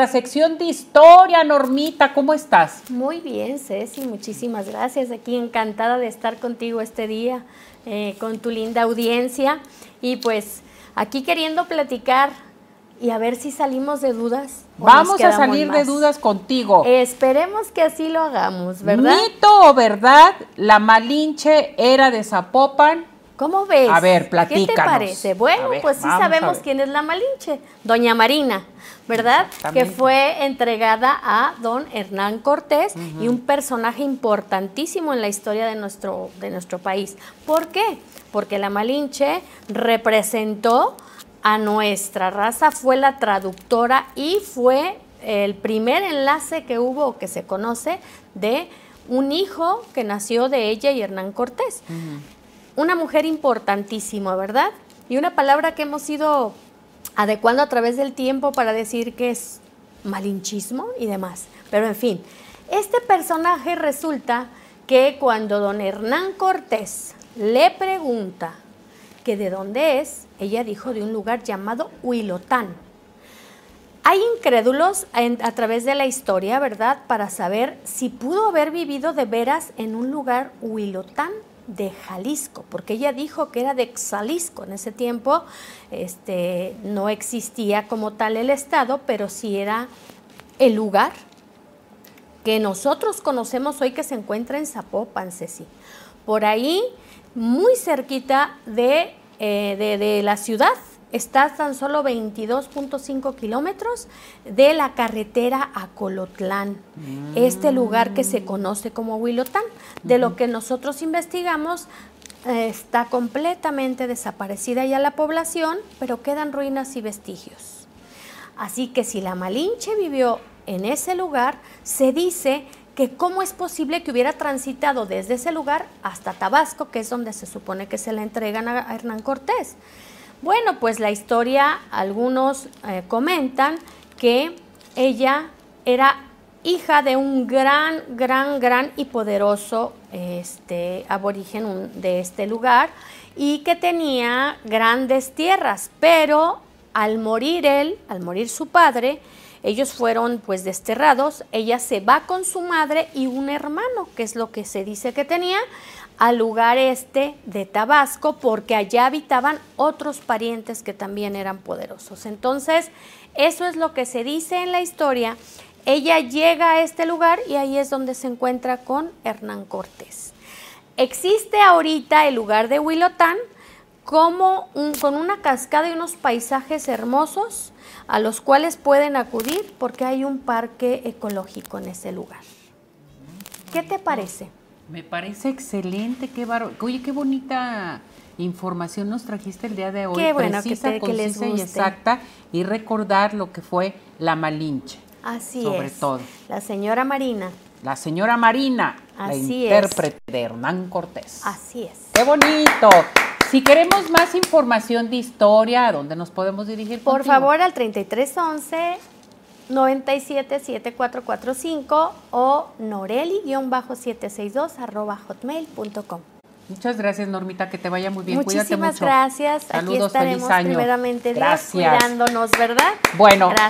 La sección de historia, Normita, ¿cómo estás? Muy bien, Ceci, muchísimas gracias. Aquí encantada de estar contigo este día, eh, con tu linda audiencia. Y pues aquí queriendo platicar y a ver si salimos de dudas. Vamos a salir de dudas contigo. Esperemos que así lo hagamos, ¿verdad? ¿Mito o verdad? La Malinche era de Zapopan. ¿Cómo ves? A ver, platícanos. ¿Qué te parece? Bueno, pues sí sabemos quién es la Malinche, doña Marina. ¿verdad? Que fue entregada a don Hernán Cortés y un personaje importantísimo en la historia de nuestro, de nuestro país. ¿Por qué? Porque la Malinche representó a nuestra raza, fue la traductora y fue el primer enlace que hubo que se conoce de un hijo que nació de ella y Hernán Cortés. Una mujer importantísima, ¿verdad? Y una palabra que hemos ido adecuando a través del tiempo para decir que es malinchismo y demás. Pero en fin, este personaje resulta que cuando don Hernán Cortés le pregunta que de dónde es, ella dijo de un lugar llamado Huilotán. Hay incrédulos a través de la historia, ¿verdad?, para saber si pudo haber vivido de veras en un lugar Huilotán de Jalisco, porque ella dijo que era de Xalisco. En ese tiempo este, no existía como tal el estado, pero sí era el lugar que nosotros conocemos hoy que se encuentra en Zapopan, Ceci. Por ahí, muy cerquita de, eh, de, de la ciudad, está tan solo 22.5 kilómetros de la carretera a Colotlán, este lugar que se conoce como Huilotán. De lo que nosotros investigamos, eh, está completamente desaparecida ya la población, pero quedan ruinas y vestigios. Así que si la Malinche vivió en ese lugar, se dice que cómo es posible que hubiera transitado desde ese lugar hasta Tabasco, que es donde se supone que se le entregan a Hernán Cortés. Bueno, pues la historia, algunos eh, comentan que ella era hija de un gran, gran, gran y poderoso este, aborigen de este lugar y que tenía grandes tierras, pero al morir él, al morir su padre, ellos fueron pues desterrados, ella se va con su madre y un hermano, que es lo que se dice que tenía, al lugar este de Tabasco porque allá habitaban otros parientes que también eran poderosos. Entonces, eso es lo que se dice en la historia. Ella llega a este lugar y ahí es donde se encuentra con Hernán Cortés. Existe ahorita el lugar de Huilotán como con una cascada y unos paisajes hermosos a los cuales pueden acudir porque hay un parque ecológico en ese lugar. ¿Qué te parece? Me parece excelente, qué. Oye, qué bonita información nos trajiste el día de hoy. Qué bueno precisa, que, concisa y exacta y recordar lo que fue la Malinche. Así sobre todo. La señora Marina. La señora Marina, la intérprete de Hernán Cortés. Así es. Qué bonito. Si queremos más información de historia, ¿a dónde nos podemos dirigir? Por favor, al 3311 977445 o noreli-762 arroba hotmail.com. Muchas gracias, Normita, que te vaya muy bien. Muchísimas Cuídate mucho. gracias. Saludos, Aquí estaremos feliz año. primeramente Dios, cuidándonos, ¿verdad? Bueno,